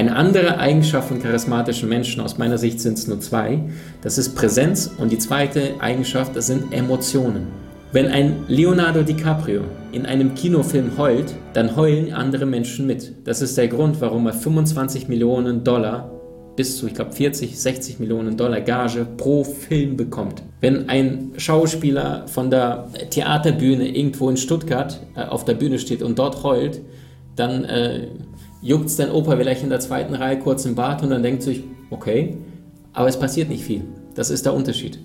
Eine andere Eigenschaft von charismatischen Menschen, aus meiner Sicht sind es nur zwei, das ist Präsenz und die zweite Eigenschaft, das sind Emotionen. Wenn ein Leonardo DiCaprio in einem Kinofilm heult, dann heulen andere Menschen mit. Das ist der Grund, warum er 25 Millionen Dollar bis zu, ich glaube, 40, 60 Millionen Dollar Gage pro Film bekommt. Wenn ein Schauspieler von der Theaterbühne irgendwo in Stuttgart äh, auf der Bühne steht und dort heult, dann äh, juckt dein Opa vielleicht in der zweiten Reihe kurz im Bart und dann denkt sich, okay, aber es passiert nicht viel. Das ist der Unterschied.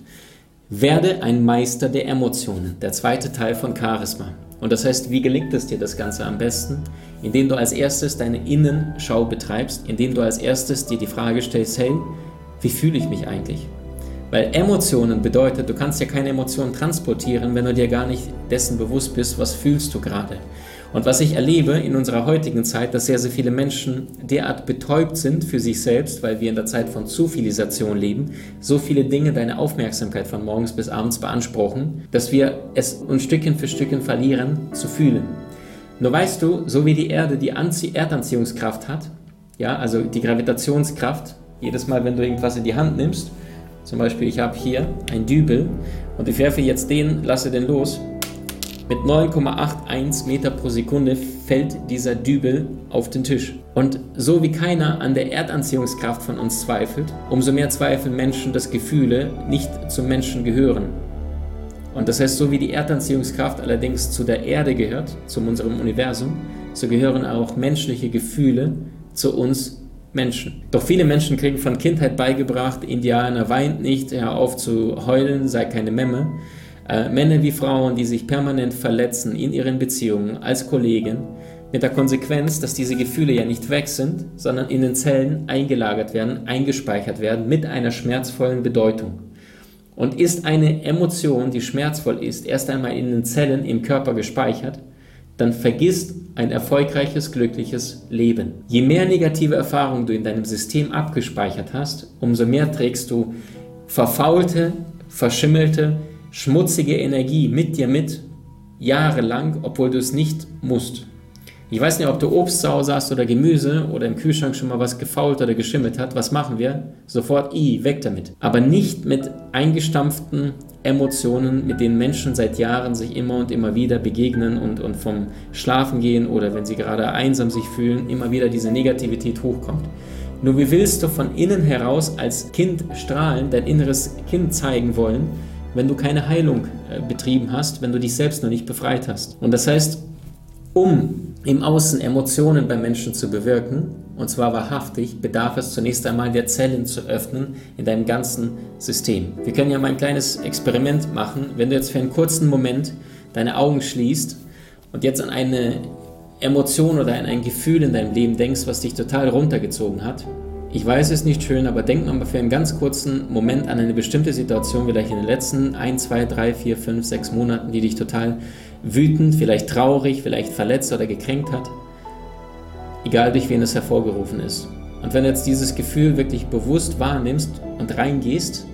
Werde ein Meister der Emotionen, der zweite Teil von Charisma. Und das heißt, wie gelingt es dir das Ganze am besten? Indem du als erstes deine Innenschau betreibst, indem du als erstes dir die Frage stellst, hey, wie fühle ich mich eigentlich? Weil Emotionen bedeutet, du kannst ja keine Emotionen transportieren, wenn du dir gar nicht dessen bewusst bist, was fühlst du gerade. Und was ich erlebe in unserer heutigen Zeit, dass sehr, sehr viele Menschen derart betäubt sind für sich selbst, weil wir in der Zeit von Zufilisation leben, so viele Dinge deine Aufmerksamkeit von morgens bis abends beanspruchen, dass wir es uns Stückchen für Stückchen verlieren zu fühlen. Nur weißt du, so wie die Erde die Anzie Erdanziehungskraft hat, ja, also die Gravitationskraft, jedes Mal, wenn du irgendwas in die Hand nimmst, zum Beispiel ich habe hier ein Dübel und ich werfe jetzt den, lasse den los, mit 9,81 Meter pro Sekunde fällt dieser Dübel auf den Tisch. Und so wie keiner an der Erdanziehungskraft von uns zweifelt, umso mehr zweifeln Menschen, dass Gefühle nicht zum Menschen gehören. Und das heißt, so wie die Erdanziehungskraft allerdings zu der Erde gehört, zu unserem Universum, so gehören auch menschliche Gefühle zu uns Menschen. Doch viele Menschen kriegen von Kindheit beigebracht, Indianer weint nicht, hör auf zu heulen, sei keine Memme. Äh, Männer wie Frauen, die sich permanent verletzen in ihren Beziehungen als Kollegen, mit der Konsequenz, dass diese Gefühle ja nicht weg sind, sondern in den Zellen eingelagert werden, eingespeichert werden mit einer schmerzvollen Bedeutung. Und ist eine Emotion, die schmerzvoll ist, erst einmal in den Zellen im Körper gespeichert, dann vergisst ein erfolgreiches, glückliches Leben. Je mehr negative Erfahrungen du in deinem System abgespeichert hast, umso mehr trägst du verfaulte, verschimmelte, schmutzige Energie mit dir mit, jahrelang, obwohl du es nicht musst. Ich weiß nicht, ob du Obst zu Hause hast oder Gemüse oder im Kühlschrank schon mal was gefault oder geschimmelt hat. Was machen wir? Sofort, i, weg damit. Aber nicht mit eingestampften Emotionen, mit denen Menschen seit Jahren sich immer und immer wieder begegnen und, und vom Schlafen gehen oder wenn sie gerade einsam sich fühlen, immer wieder diese Negativität hochkommt. Nur wie willst du von innen heraus als Kind strahlen, dein inneres Kind zeigen wollen, wenn du keine Heilung äh, betrieben hast, wenn du dich selbst noch nicht befreit hast. Und das heißt, um im Außen Emotionen bei Menschen zu bewirken, und zwar wahrhaftig, bedarf es zunächst einmal der Zellen zu öffnen in deinem ganzen System. Wir können ja mal ein kleines Experiment machen. Wenn du jetzt für einen kurzen Moment deine Augen schließt und jetzt an eine Emotion oder an ein Gefühl in deinem Leben denkst, was dich total runtergezogen hat, ich weiß, es ist nicht schön, aber denk mal für einen ganz kurzen Moment an eine bestimmte Situation, vielleicht in den letzten 1, 2, 3, 4, 5, 6 Monaten, die dich total wütend, vielleicht traurig, vielleicht verletzt oder gekränkt hat. Egal durch wen es hervorgerufen ist. Und wenn du jetzt dieses Gefühl wirklich bewusst wahrnimmst und reingehst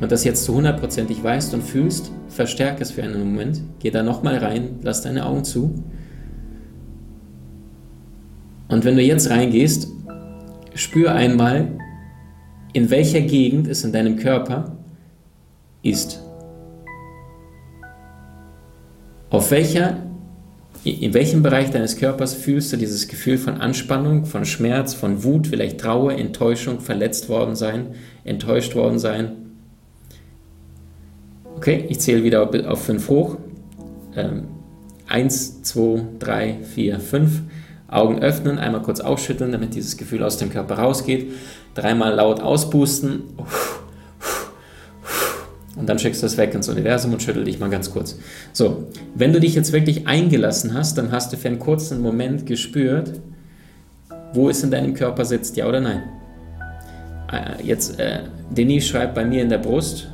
und das jetzt zu hundertprozentig weißt und fühlst, verstärke es für einen Moment, geh da nochmal rein, lass deine Augen zu und wenn du jetzt reingehst, spür einmal, in welcher Gegend es in deinem Körper ist. Auf welcher, in welchem Bereich deines Körpers fühlst du dieses Gefühl von Anspannung, von Schmerz, von Wut, vielleicht Trauer, Enttäuschung, verletzt worden sein, enttäuscht worden sein? Okay, ich zähle wieder auf fünf hoch. Ähm, eins, zwei, drei, vier, fünf. Augen öffnen, einmal kurz ausschütteln, damit dieses Gefühl aus dem Körper rausgeht. Dreimal laut auspusten. Und dann schickst du es weg ins Universum und schüttel dich mal ganz kurz. So, wenn du dich jetzt wirklich eingelassen hast, dann hast du für einen kurzen Moment gespürt, wo es in deinem Körper sitzt, ja oder nein. Äh, jetzt, äh, Denis schreibt bei mir in der Brust.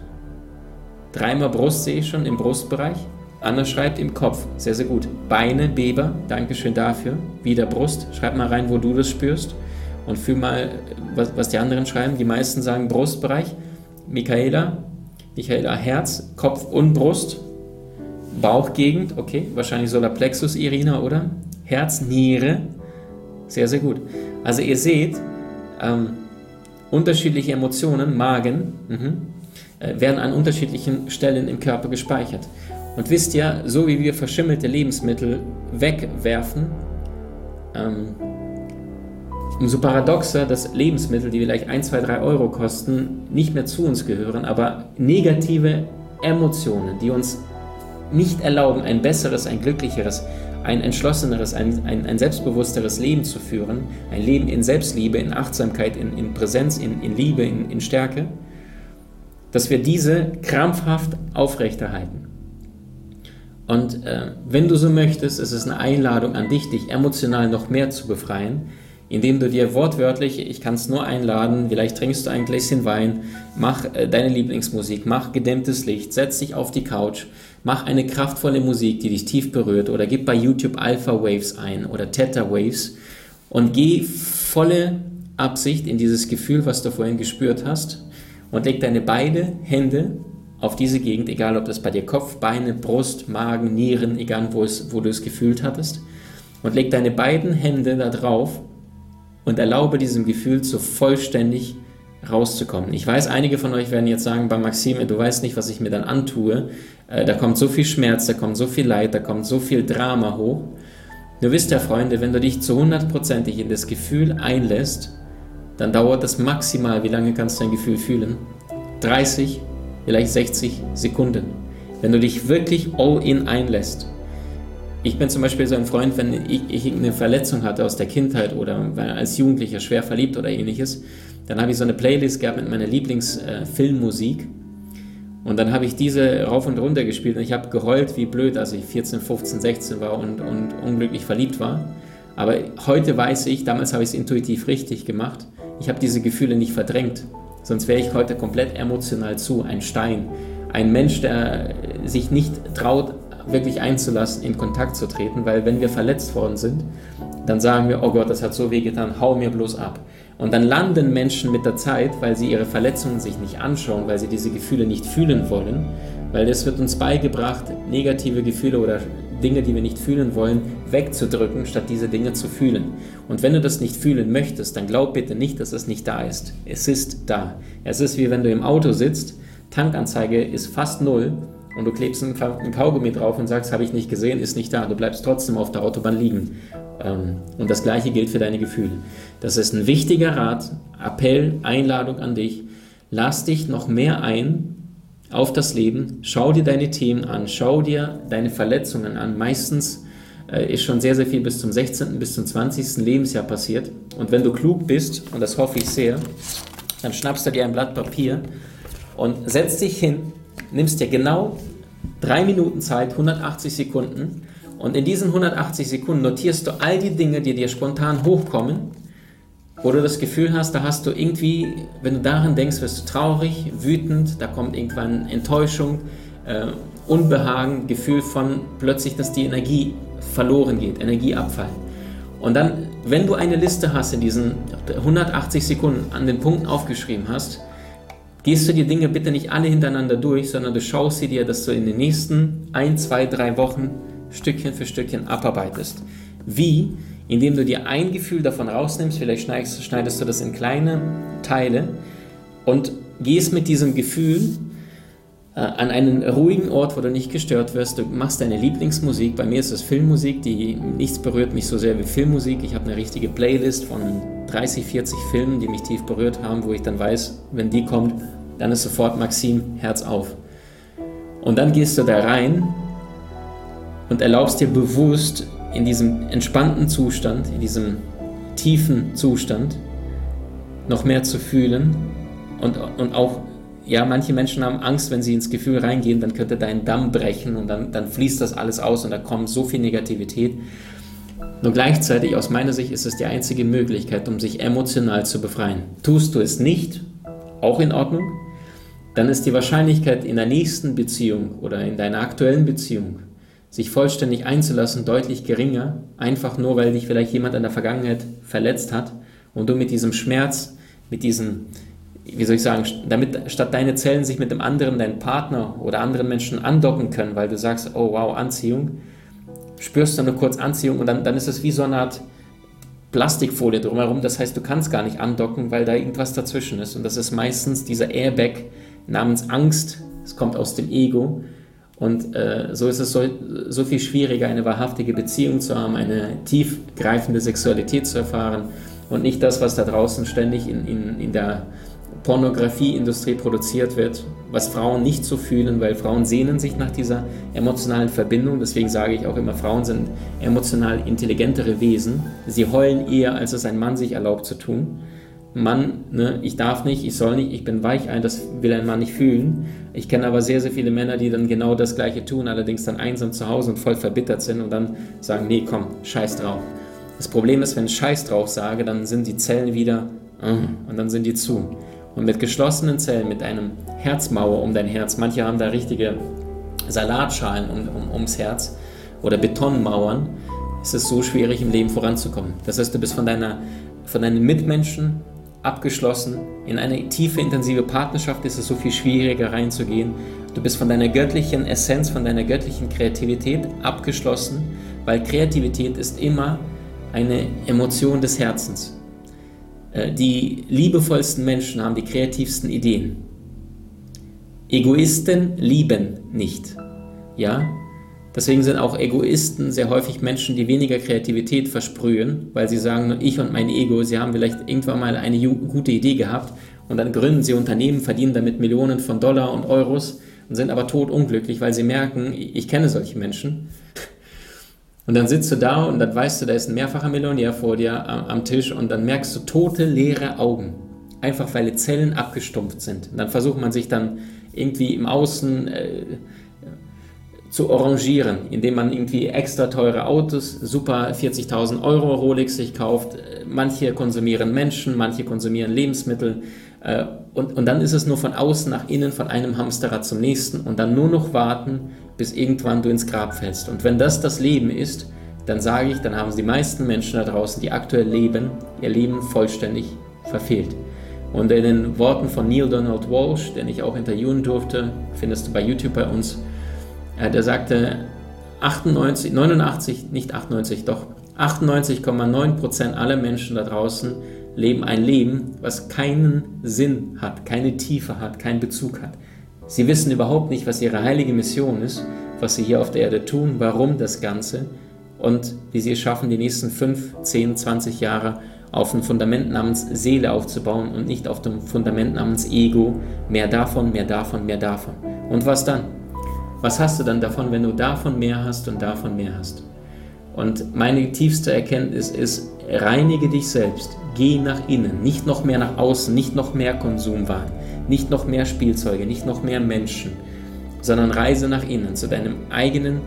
Dreimal Brust sehe ich schon im Brustbereich. Anna schreibt im Kopf. Sehr, sehr gut. Beine, Beber. Dankeschön dafür. Wieder Brust. Schreib mal rein, wo du das spürst. Und fühl mal, was, was die anderen schreiben. Die meisten sagen Brustbereich. Michaela. Michaela, Herz, Kopf und Brust. Bauchgegend. Okay. Wahrscheinlich Solarplexus, Irina, oder? Herz, Niere. Sehr, sehr gut. Also ihr seht, ähm, unterschiedliche Emotionen, Magen, mhm, äh, werden an unterschiedlichen Stellen im Körper gespeichert. Und wisst ihr, so wie wir verschimmelte Lebensmittel wegwerfen, ähm, umso paradoxer, dass Lebensmittel, die vielleicht 1, 2, 3 Euro kosten, nicht mehr zu uns gehören, aber negative Emotionen, die uns nicht erlauben, ein besseres, ein glücklicheres, ein entschlosseneres, ein, ein, ein selbstbewussteres Leben zu führen, ein Leben in Selbstliebe, in Achtsamkeit, in, in Präsenz, in, in Liebe, in, in Stärke, dass wir diese krampfhaft aufrechterhalten. Und äh, wenn du so möchtest, ist es eine Einladung an dich, dich emotional noch mehr zu befreien, indem du dir wortwörtlich, ich kann es nur einladen, vielleicht trinkst du ein Gläschen Wein, mach äh, deine Lieblingsmusik, mach gedämmtes Licht, setz dich auf die Couch, mach eine kraftvolle Musik, die dich tief berührt oder gib bei YouTube Alpha Waves ein oder Theta Waves und geh volle Absicht in dieses Gefühl, was du vorhin gespürt hast und leg deine beide Hände auf diese Gegend, egal ob das bei dir Kopf, Beine, Brust, Magen, Nieren, egal wo, es, wo du es gefühlt hattest und leg deine beiden Hände da drauf und erlaube diesem Gefühl so vollständig rauszukommen. Ich weiß, einige von euch werden jetzt sagen, bei Maxime, du weißt nicht, was ich mir dann antue. Äh, da kommt so viel Schmerz, da kommt so viel Leid, da kommt so viel Drama hoch. Du wisst ja, Freunde, wenn du dich zu hundertprozentig in das Gefühl einlässt, dann dauert das maximal, wie lange kannst du dein Gefühl fühlen? 30, vielleicht 60 Sekunden. Wenn du dich wirklich all in einlässt. Ich bin zum Beispiel so ein Freund, wenn ich, ich eine Verletzung hatte aus der Kindheit oder als Jugendlicher schwer verliebt oder ähnliches, dann habe ich so eine Playlist gehabt mit meiner Lieblingsfilmmusik. Und dann habe ich diese rauf und runter gespielt und ich habe geheult wie blöd, als ich 14, 15, 16 war und, und unglücklich verliebt war. Aber heute weiß ich, damals habe ich es intuitiv richtig gemacht, ich habe diese Gefühle nicht verdrängt. Sonst wäre ich heute komplett emotional zu, ein Stein. Ein Mensch, der sich nicht traut, wirklich einzulassen, in Kontakt zu treten, weil wenn wir verletzt worden sind, dann sagen wir, oh Gott, das hat so weh getan, hau mir bloß ab. Und dann landen Menschen mit der Zeit, weil sie ihre Verletzungen sich nicht anschauen, weil sie diese Gefühle nicht fühlen wollen, weil es wird uns beigebracht, negative Gefühle oder Dinge, die wir nicht fühlen wollen, wegzudrücken, statt diese Dinge zu fühlen. Und wenn du das nicht fühlen möchtest, dann glaub bitte nicht, dass es nicht da ist. Es ist da. Es ist wie wenn du im Auto sitzt, Tankanzeige ist fast null und du klebst ein, Kaugummi drauf und sagst, habe ich nicht gesehen, ist nicht da. Du bleibst trotzdem auf der Autobahn liegen. Ähm, und das gleiche gilt für deine Gefühle. Das ist ein wichtiger Rat, Appell, Einladung an dich. Lass dich noch mehr ein auf das Leben. Schau dir deine Themen an, schau dir deine Verletzungen an. Meistens äh, ist schon sehr, sehr viel bis zum 16., bis zum 20. Lebensjahr passiert. Und wenn du klug bist, und das hoffe ich sehr, dann schnappst du dir ein Blatt Papier und setzt dich hin nimmst dir genau drei Minuten Zeit, 180 Sekunden, und in diesen 180 Sekunden notierst du all die Dinge, die dir spontan hochkommen, wo du das Gefühl hast, da hast du irgendwie, wenn du daran denkst, wirst du traurig, wütend, da kommt irgendwann Enttäuschung, äh, Unbehagen, Gefühl von plötzlich, dass die Energie verloren geht, Energieabfall. Und dann, wenn du eine Liste hast in diesen 180 Sekunden an den Punkten aufgeschrieben hast, gehst du die Dinge bitte nicht alle hintereinander durch, sondern du schaust sie dir, dass du in den nächsten ein, zwei, drei Wochen Stückchen für Stückchen abarbeitest. Wie? Indem du dir ein Gefühl davon rausnimmst, vielleicht schneidest, schneidest du das in kleine Teile und gehst mit diesem Gefühl äh, an einen ruhigen Ort, wo du nicht gestört wirst. Du machst deine Lieblingsmusik. Bei mir ist es Filmmusik, die nichts berührt mich so sehr wie Filmmusik. Ich habe eine richtige Playlist von 30, 40 Filmen, die mich tief berührt haben, wo ich dann weiß, wenn die kommt, dann ist sofort Maxim Herz auf. Und dann gehst du da rein und erlaubst dir bewusst in diesem entspannten Zustand, in diesem tiefen Zustand noch mehr zu fühlen und, und auch, ja, manche Menschen haben Angst, wenn sie ins Gefühl reingehen, dann könnte dein Damm brechen und dann, dann fließt das alles aus und da kommt so viel Negativität. Nur gleichzeitig, aus meiner Sicht, ist es die einzige Möglichkeit, um sich emotional zu befreien. Tust du es nicht, auch in Ordnung, dann ist die Wahrscheinlichkeit in der nächsten Beziehung oder in deiner aktuellen Beziehung sich vollständig einzulassen deutlich geringer, einfach nur weil dich vielleicht jemand in der Vergangenheit verletzt hat und du mit diesem Schmerz, mit diesem, wie soll ich sagen, damit statt deine Zellen sich mit dem anderen, deinem Partner oder anderen Menschen andocken können, weil du sagst, oh wow, Anziehung, spürst du nur kurz Anziehung und dann, dann ist es wie so eine Art Plastikfolie drumherum. Das heißt, du kannst gar nicht andocken, weil da irgendwas dazwischen ist. Und das ist meistens dieser Airbag namens Angst. Es kommt aus dem Ego. Und äh, so ist es so, so viel schwieriger, eine wahrhaftige Beziehung zu haben, eine tiefgreifende Sexualität zu erfahren und nicht das, was da draußen ständig in, in, in der Pornografieindustrie produziert wird, was Frauen nicht so fühlen, weil Frauen sehnen sich nach dieser emotionalen Verbindung. Deswegen sage ich auch immer, Frauen sind emotional intelligentere Wesen. Sie heulen eher, als es ein Mann sich erlaubt zu tun. Mann, ne, ich darf nicht, ich soll nicht, ich bin weich ein, das will ein Mann nicht fühlen. Ich kenne aber sehr, sehr viele Männer, die dann genau das Gleiche tun, allerdings dann einsam zu Hause und voll verbittert sind und dann sagen, nee, komm, scheiß drauf. Das Problem ist, wenn ich scheiß drauf sage, dann sind die Zellen wieder uh, und dann sind die zu. Und mit geschlossenen Zellen, mit einem Herzmauer um dein Herz, manche haben da richtige Salatschalen um, um, ums Herz oder Betonmauern, ist es so schwierig im Leben voranzukommen. Das heißt, du bist von, deiner, von deinen Mitmenschen abgeschlossen. In eine tiefe, intensive Partnerschaft ist es so viel schwieriger reinzugehen. Du bist von deiner göttlichen Essenz, von deiner göttlichen Kreativität abgeschlossen, weil Kreativität ist immer eine Emotion des Herzens. Äh, die liebevollsten Menschen haben die kreativsten Ideen. Egoisten lieben nicht. Ja? Deswegen sind auch Egoisten sehr häufig Menschen, die weniger Kreativität versprühen, weil sie sagen, ich und mein Ego, sie haben vielleicht irgendwann mal eine gute Idee gehabt und dann gründen sie Unternehmen, verdienen damit Millionen von Dollar und Euros und sind aber totunglücklich, weil sie merken, ich kenne solche Menschen und dann sitzt du da und dann weißt du, da ist ein mehrfacher Millionär vor dir am, Tisch und dann merkst du tote, leere Augen. Einfach weil die Zellen abgestumpft sind. Und dann versucht man sich dann irgendwie im Außen äh, zu arrangieren, indem man irgendwie extra teure Autos, super 40.000 Euro Rolex sich kauft. Manche konsumieren Menschen, manche konsumieren Lebensmittel. Äh, und, und dann ist es nur von außen nach innen, von einem Hamsterrad zum nächsten und dann nur noch warten, bis irgendwann du ins Grab fällst. Und wenn das das Leben ist, dann sage ich, dann haben die meisten Menschen da draußen, die aktuell leben, ihr Leben vollständig verfehlt. Und in den Worten von Neil Donald Walsh, den ich auch interviewen durfte, findest du bei YouTube bei uns, äh, der sagte, 98, 89, nicht 98, doch 98,9% aller Menschen da draußen leben ein Leben, was keinen Sinn hat, keine Tiefe hat, keinen Bezug hat. Sie wissen überhaupt nicht, was ihre heilige Mission ist, was sie hier auf der Erde tun, warum das Ganze und wie sie es schaffen, die nächsten 5, 10, 20 Jahre auf ein Fundament namens Seele aufzubauen und nicht auf dem Fundament namens Ego. Mehr davon, mehr davon, mehr davon. Und was dann? Was hast du dann davon, wenn du davon mehr hast und davon mehr hast? Und meine tiefste Erkenntnis ist, reinige dich selbst, geh nach innen, nicht noch mehr nach außen, nicht noch mehr Konsumwahn, nicht noch mehr Spielzeuge, nicht noch mehr Menschen, sondern reise nach innen zu deinem eigenen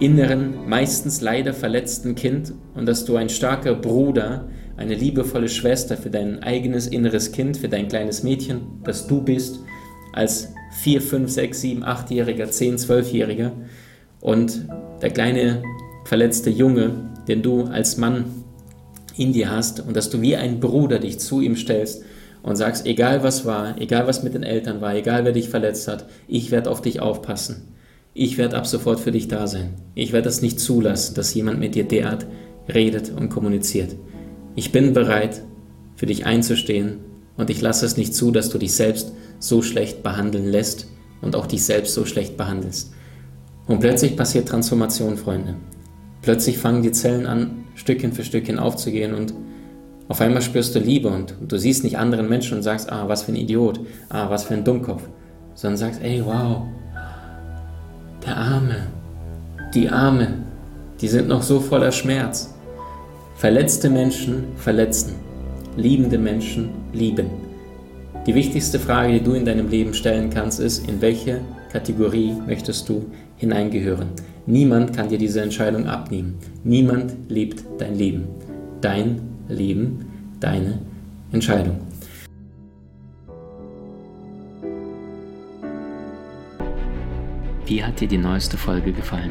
inneren, meistens leider verletzten Kind und dass du ein starker Bruder, eine liebevolle Schwester für dein eigenes inneres Kind, für dein kleines Mädchen, das du bist, als 4, 5, 6, 7, 8-Jähriger, 10, 12-Jähriger und der kleine verletzte Junge, den du als Mann in dir hast und dass du wie ein Bruder dich zu ihm stellst und sagst, egal was war, egal was mit den Eltern war, egal wer dich verletzt hat, ich werde auf dich aufpassen. Ich werde ab sofort für dich da sein. Ich werde es nicht zulassen, dass jemand mit dir derart redet und kommuniziert. Ich bin bereit, für dich einzustehen und ich lasse es nicht zu, dass du dich selbst so schlecht behandeln lässt und auch dich selbst so schlecht behandelst. Und plötzlich passiert Transformation, Freunde. Plötzlich fangen die Zellen an, Stückchen für Stückchen aufzugehen und auf einmal spürst du Liebe und du siehst nicht anderen Menschen und sagst, ah, was für ein Idiot, ah, was für ein Dummkopf, sondern sagst, ey, wow, der Arme, die Arme, die sind noch so voller Schmerz. Verletzte Menschen verletzen, liebende Menschen lieben. Die wichtigste Frage, die du in deinem Leben stellen kannst, ist, in welche Kategorie möchtest du hineingehören? Niemand kann dir diese Entscheidung abnehmen. Niemand lebt dein Leben. Dein Leben, deine Entscheidung. Wie hat dir die neueste Folge gefallen?